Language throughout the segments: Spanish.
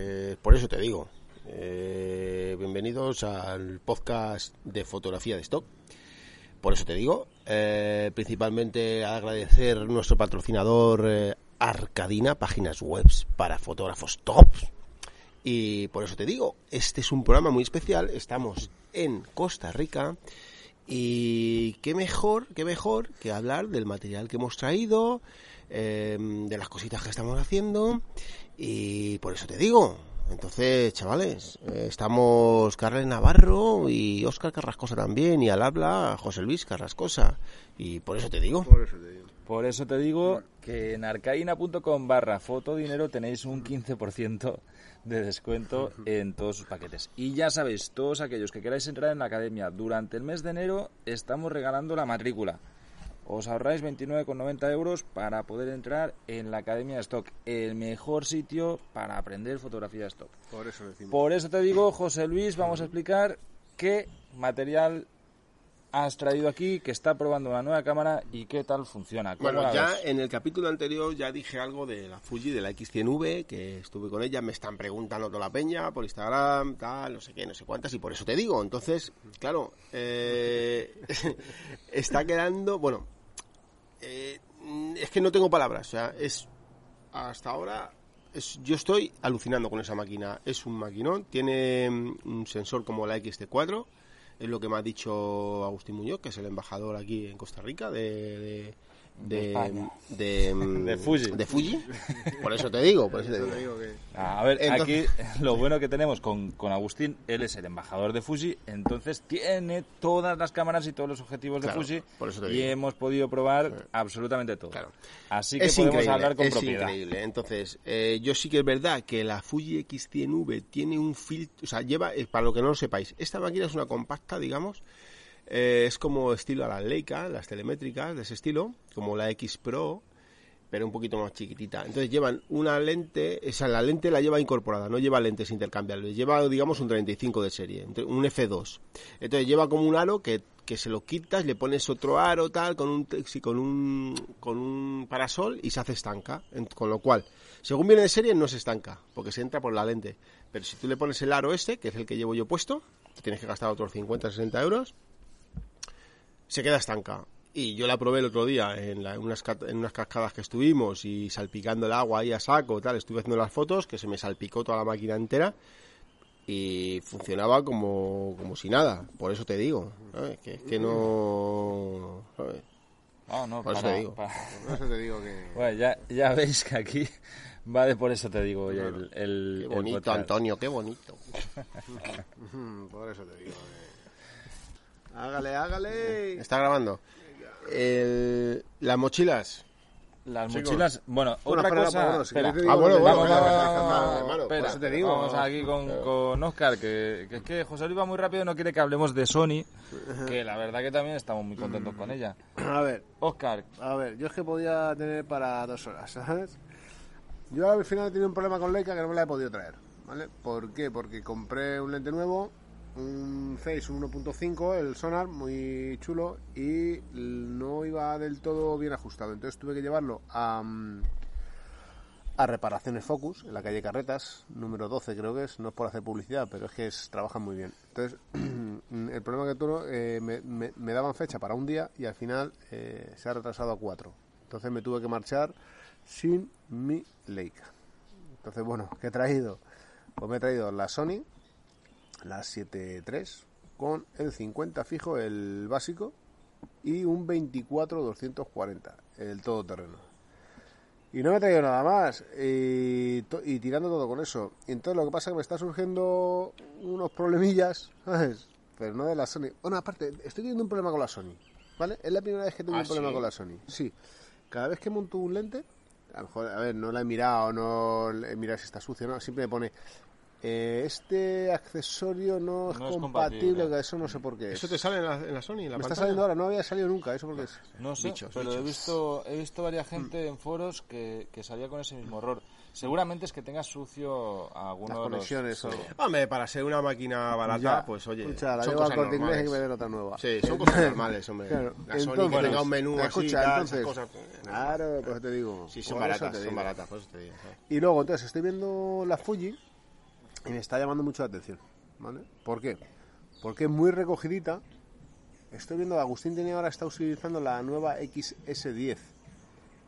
Pues por eso te digo, eh, bienvenidos al podcast de fotografía de stock. Por eso te digo, eh, principalmente agradecer nuestro patrocinador eh, Arcadina, páginas web para fotógrafos top. Y por eso te digo, este es un programa muy especial. Estamos en Costa Rica y qué mejor, qué mejor que hablar del material que hemos traído, eh, de las cositas que estamos haciendo y por eso te digo. Entonces, chavales, eh, estamos Carles Navarro y Óscar Carrascosa también, y al habla José Luis Carrascosa. Y por eso te digo. Por eso te digo. Por eso te digo que en arcaina.com barra fotodinero tenéis un 15% de descuento en todos sus paquetes. Y ya sabéis, todos aquellos que queráis entrar en la academia durante el mes de enero, estamos regalando la matrícula. Os ahorráis 29,90 euros para poder entrar en la Academia de Stock, el mejor sitio para aprender fotografía de stock. Por eso decimos. Por eso te digo, José Luis, vamos a explicar qué material has traído aquí, que está probando una nueva cámara y qué tal funciona. ¿Cómo Bueno, ya ves? en el capítulo anterior ya dije algo de la Fuji, de la X100V, que estuve con ella, me están preguntando toda la peña por Instagram, tal, no sé qué, no sé cuántas, y por eso te digo. Entonces, claro, eh, está quedando, bueno, eh, es que no tengo palabras, o sea, es hasta ahora es, yo estoy alucinando con esa máquina. Es un maquinón, tiene mm, un sensor como la XT4, es lo que me ha dicho Agustín Muñoz, que es el embajador aquí en Costa Rica de, De de, mm, De Fuji. de Fuji. Por eso te digo, por eso te digo. que A ver, Entonces- aquí lo bueno que tenemos con, con Agustín, él es el embajador de Fuji, entonces tiene todas las cámaras y todos los objetivos Claro, de Fuji por eso te y digo. hemos podido probar absolutamente todo. Claro. Así que es podemos hablar con es propiedad. increíble. Entonces, eh, yo sí que es verdad que la Fuji X100V tiene un filtro, o sea, lleva, eh, para lo que no lo sepáis, esta máquina es una compacta, digamos, eh, es como estilo a la Leica, las telemétricas de ese estilo, como la X Pro, pero un poquito más chiquitita. Entonces llevan una lente, esa la lente la lleva incorporada, no lleva lentes intercambiables, lleva digamos un 35 de serie, un F2. Entonces lleva como un aro que, que se lo quitas, le pones otro aro tal con un con un con un parasol y se hace estanca, con lo cual, según viene de serie no se estanca, porque se entra por la lente. Pero si tú le pones el aro este, que es el que llevo yo puesto, tienes que gastar otros 50 60 euros, se queda estanca. Y yo la probé el otro día en, la- en unas, en unas cascadas que estuvimos y salpicando el agua ahí a saco, tal, estuve haciendo las fotos, que se me salpicó toda la máquina entera y funcionaba como, como si nada. Por eso te digo, ¿sabes? Que es que no... ¿sabes? No, no, Por eso te digo. para- por eso te digo que Bueno, ya, ya veis que aquí va de por eso te digo. el, el- Qué bonito. Antonio, qué bonito. Por eso te digo que hágale, hágale. ¿Está grabando? El- las mochilas. Las Chicos. mochilas, bueno, Bueno, otra espera, cosa. Ah, bueno, bueno, por eso te digo. vamos aquí con, con Oscar, que, que es que José Luis va muy rápido y no quiere que hablemos de Sony, que la verdad que también estamos muy contentos con ella. A ver, Oscar, a ver, yo es que podía tener para dos horas, ¿sabes? Yo al final he tenido un problema con Leica que no me la he podido traer, ¿vale? ¿Por qué? Porque compré un lente nuevo, un Face un 1.5, el sonar, muy chulo, y no iba del todo bien ajustado. Entonces tuve que llevarlo a, mm, a reparaciones Focus, en la calle Carretas, número 12 creo que es, no es por hacer publicidad, pero es que es, trabajan muy bien. Entonces, el problema que tuve, eh, me daban fecha para un día y al final eh, se ha retrasado a cuatro. Entonces me tuve que marchar sin mi Leica. Entonces, bueno, ¿qué he traído? Pues me he traído la Sony, la 7.3, con el 50 fijo, el básico, y un 24-240, el todoterreno. Y no me he traído nada más. Y, tirando todo con eso. Y entonces lo que pasa es que me está surgiendo unos problemillas, ¿sabes? pero no de la Sony. Bueno, aparte, estoy teniendo un problema con la Sony, ¿vale? Es la primera vez que tengo ¿Ah, un problema sí? con la Sony. Sí. Cada vez que monto un lente, a lo mejor, a ver, no la he mirado, no he mirado si está sucio, ¿no? Siempre me pone, eh, este accesorio no es No es compatible, compatible. eso no sé por qué es. ¿Eso te sale en la, en la Sony? En la Me está pantalla? saliendo ahora, no había salido nunca, ¿eso por qué es? No sé, Bichos, pero he bichos. visto, he visto varias gente en foros que, que salía con ese mismo error. Seguramente es que tengas sucio alguno Las de los... conexiones o... sí. Hombre, para ser una máquina barata, Ya. pues oye, Escucha, la son cosas corte inglés y que normales. me den otra nueva. Sí, son cosas normales, hombre. Claro, La Sony entonces- que tenga un menú así, Escucha, tal, entonces- esas cosas. pues, Claro, pues te digo. Sí, son baratas, son baratas, por eso te digo. Y luego, entonces, estoy viendo la Fuji y me está llamando mucho la atención. ¿Vale? ¿Por qué? Porque es muy recogidita. Estoy viendo, Agustín tiene ahora está utilizando la nueva XS10.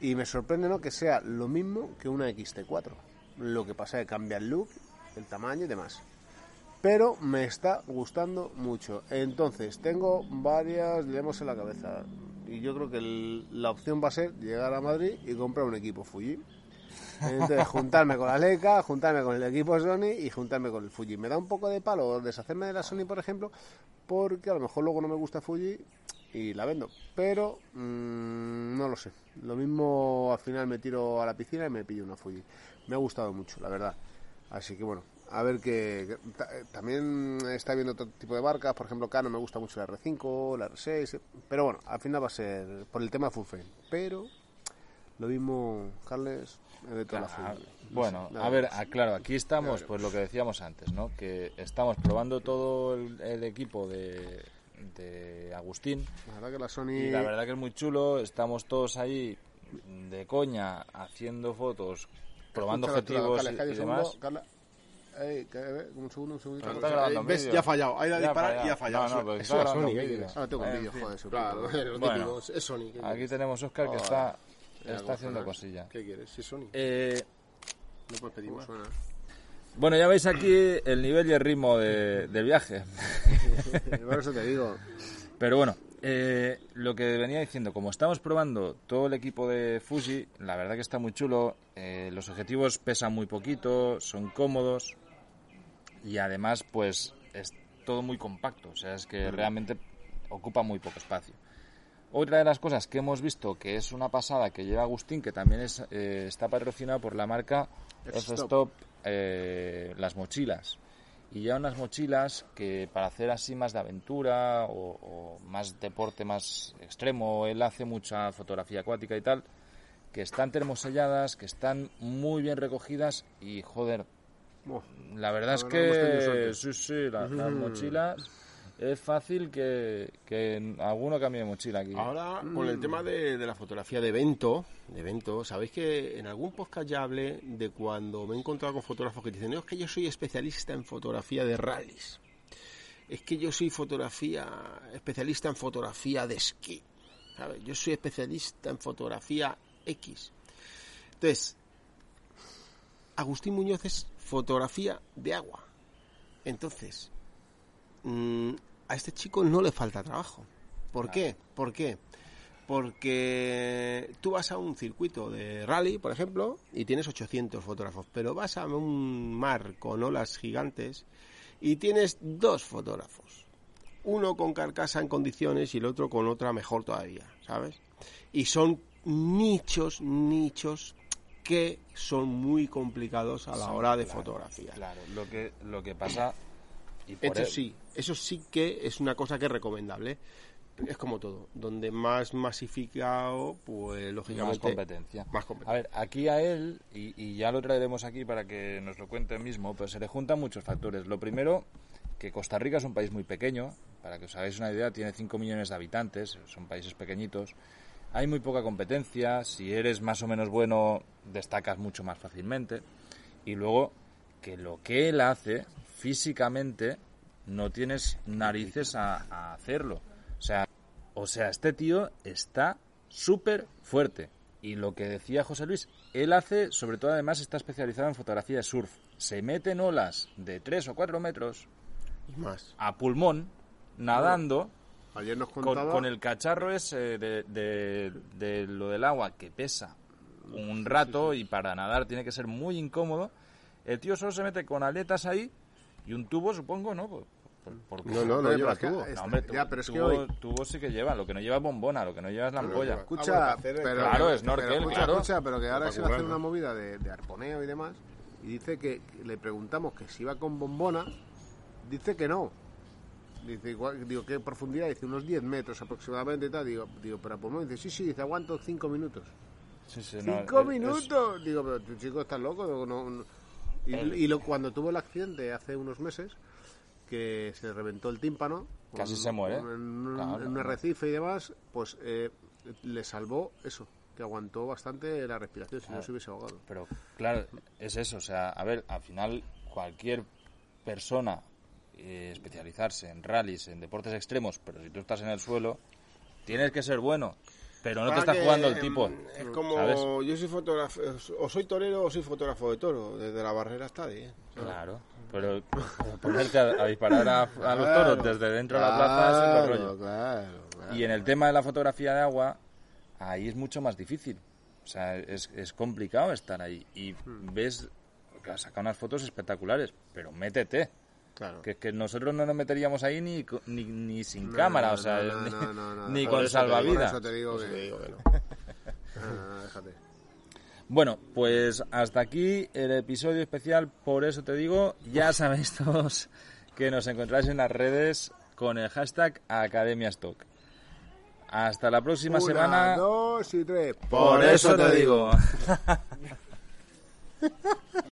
Y me sorprende, ¿no? Que sea lo mismo que una XT4. Lo que pasa es que cambia el look, el tamaño y demás. Pero me está gustando mucho. Entonces, tengo varias dilemas en la cabeza. Y yo creo que el- la opción va a ser llegar a Madrid y comprar un equipo Fuji. Entonces, juntarme con la Leica, juntarme con el equipo Sony y juntarme con el Fuji. Me da un poco de palo deshacerme de la Sony, por ejemplo, porque a lo mejor luego no me gusta Fuji y la vendo. Pero mm, no lo sé. Lo mismo al final me tiro a la piscina y me pillo una Fuji. Me ha gustado mucho, la verdad. Así que bueno, a ver que que eh, también está viendo otro tipo de marcas, por ejemplo Canon me gusta mucho la R5, la R6, eh, pero bueno, al final va a ser por el tema full frame. Pero lo mismo, Carles, me meto a la Ah, Fuji. Bueno, Nada a ver, ah, claro, aquí estamos, pues lo que decíamos antes, ¿no? Que estamos probando todo el, el equipo de, de Agustín La verdad que la Sony... y la verdad que es muy chulo. Estamos todos ahí de coña haciendo fotos, probando objetivos Carles, y, un demás. Carla. Ey, que- eh, un segundo, un segundo. Está grabando ¿Ves? Ya ha fallado. Ha ido a disparar y ha fallado. No, no, Eso- pero eso está es Sony. Ahora tengo En vídeo, joder, su Claro, Bueno. típico, es Sony. ¿qué Aquí tenemos a Oscar que está, está ¿cómo haciendo suena? cosilla. ¿Qué quieres? Es Sony. Eh, No puedes pedir más. bueno, ya veis aquí el nivel y el ritmo de- del viaje. Por eso te digo. Pero bueno, eh, lo que venía diciendo, como estamos probando todo el equipo de Fuji, la verdad que está muy chulo. eh, los objetivos pesan muy poquito, son cómodos y además, pues es todo muy compacto. O sea, es que realmente ocupa muy poco espacio. Otra de las cosas que hemos visto que es una pasada que lleva Agustín, que también es, eh, está patrocinado por la marca F-Stop. Eh, las mochilas. Y ya unas mochilas que para hacer así más de aventura o, o más deporte más extremo, él hace mucha fotografía acuática y tal, que están termoselladas, que están muy bien recogidas y joder, la verdad es que sí, sí, la- las mochilas es fácil que, que alguno cambie de mochila aquí. Ahora, con el tema de, de la fotografía de evento, de evento, sabéis que en algún podcast ya hablé de cuando me he encontrado con fotógrafos que dicen, no, es que yo soy especialista en fotografía de rallies. Es que yo soy fotografía, especialista en fotografía de esquí. ¿sabes? Yo soy especialista en fotografía X. Entonces, Agustín Muñoz es fotografía de agua. Entonces, mm, a este chico no le falta trabajo. ¿Por qué? ¿Por qué? Porque tú vas a un circuito de rally, por ejemplo, y tienes 800 fotógrafos, pero vas a un mar con olas gigantes y tienes dos fotógrafos. Uno con carcasa en condiciones y el otro con otra mejor todavía, ¿sabes? Y son nichos, nichos que son muy complicados a la hora de fotografía. Claro, lo que, lo que pasa... Y por Eso sí, eso sí que es una cosa que es recomendable. Es como todo, donde más masificado, pues más lógicamente competencia. más competencia. A ver, aquí a él, y, y ya lo traeremos aquí para que nos lo cuente mismo, pues se le juntan muchos factores. Lo primero, que Costa Rica es un país muy pequeño, para que os hagáis una idea, tiene 5 millones de habitantes, son países pequeñitos. Hay muy poca competencia, si eres más o menos bueno, destacas mucho más fácilmente. Y luego, que lo que él hace físicamente, no tienes narices a, a hacerlo. O sea, o sea, este tío está súper fuerte. Y lo que decía José Luis, él hace, sobre todo además, está especializado en fotografía de surf. Se mete en olas de 3 o 4 metros y más. a pulmón, nadando, Ayer nos con, contaba... con el cacharro ese de, de- de lo del agua que pesa un rato y para nadar tiene que ser muy incómodo. El tío solo se mete con aletas ahí y un tubo, supongo, ¿no? Pues, Por- No, no, no Pero lleva es tubo. es- No, hombre, ya, pero es que tubo, hoy... tubo sí que lleva, lo que no lleva es bombona, lo que no lleva es la ampolla. Escucha, Ah, bueno, pero, claro, pero- snorkel, pero escucha, claro. escucha, pero que ahora se va a hacer una movida de, de arponeo y demás. Y dice que le preguntamos que si iba con bombona. Dice que no. Dice, igual, digo, ¿qué profundidad? Dice, unos 10 metros aproximadamente y tal. Digo, digo pero por dice, sí, sí, dice, aguanto 5 minutos. Sí, sí, no, ¡Cinco es- es- minutos! Digo, pero tu chico estás loco. Digo, no, no. Y, y lo, cuando tuvo el accidente hace unos meses, que se reventó el tímpano. Casi se muere. con- En, un- Claro, en un claro. arrecife y demás, pues eh, le salvó eso, que aguantó bastante la respiración, si no se hubiese ahogado. Pero claro, es eso, o sea, a ver, al final cualquier persona eh, especializarse en rallies, en deportes extremos, pero si tú estás en el suelo, tienes que ser bueno, pero no te Para está jugando el em, tipo. Es como ¿sabes? yo soy fotógrafo, o soy torero o soy fotógrafo de toro, desde la barrera hasta ahí. Claro, pero ponerte a, a disparar a, a los toros desde dentro de la plaza es otro rollo. Claro, claro. Y en el tema de la fotografía de agua, ahí es mucho más difícil. O sea, es, es complicado estar ahí. Y ves que has sacado unas fotos espectaculares, pero métete. Claro. Que es que nosotros no nos meteríamos ahí ni, ni, ni sin No, cámara, no, o sea, no, ni, no, no, no. ni con te digo, salvavidas. Por eso te digo que... te digo que no. Déjate. Bueno, pues hasta aquí el episodio especial, por eso te digo, ya sabéis todos que nos encontráis en las redes con el hashtag Academia Stock. Hasta la próxima Una, semana. dos y tres. Por eso te digo. ¿No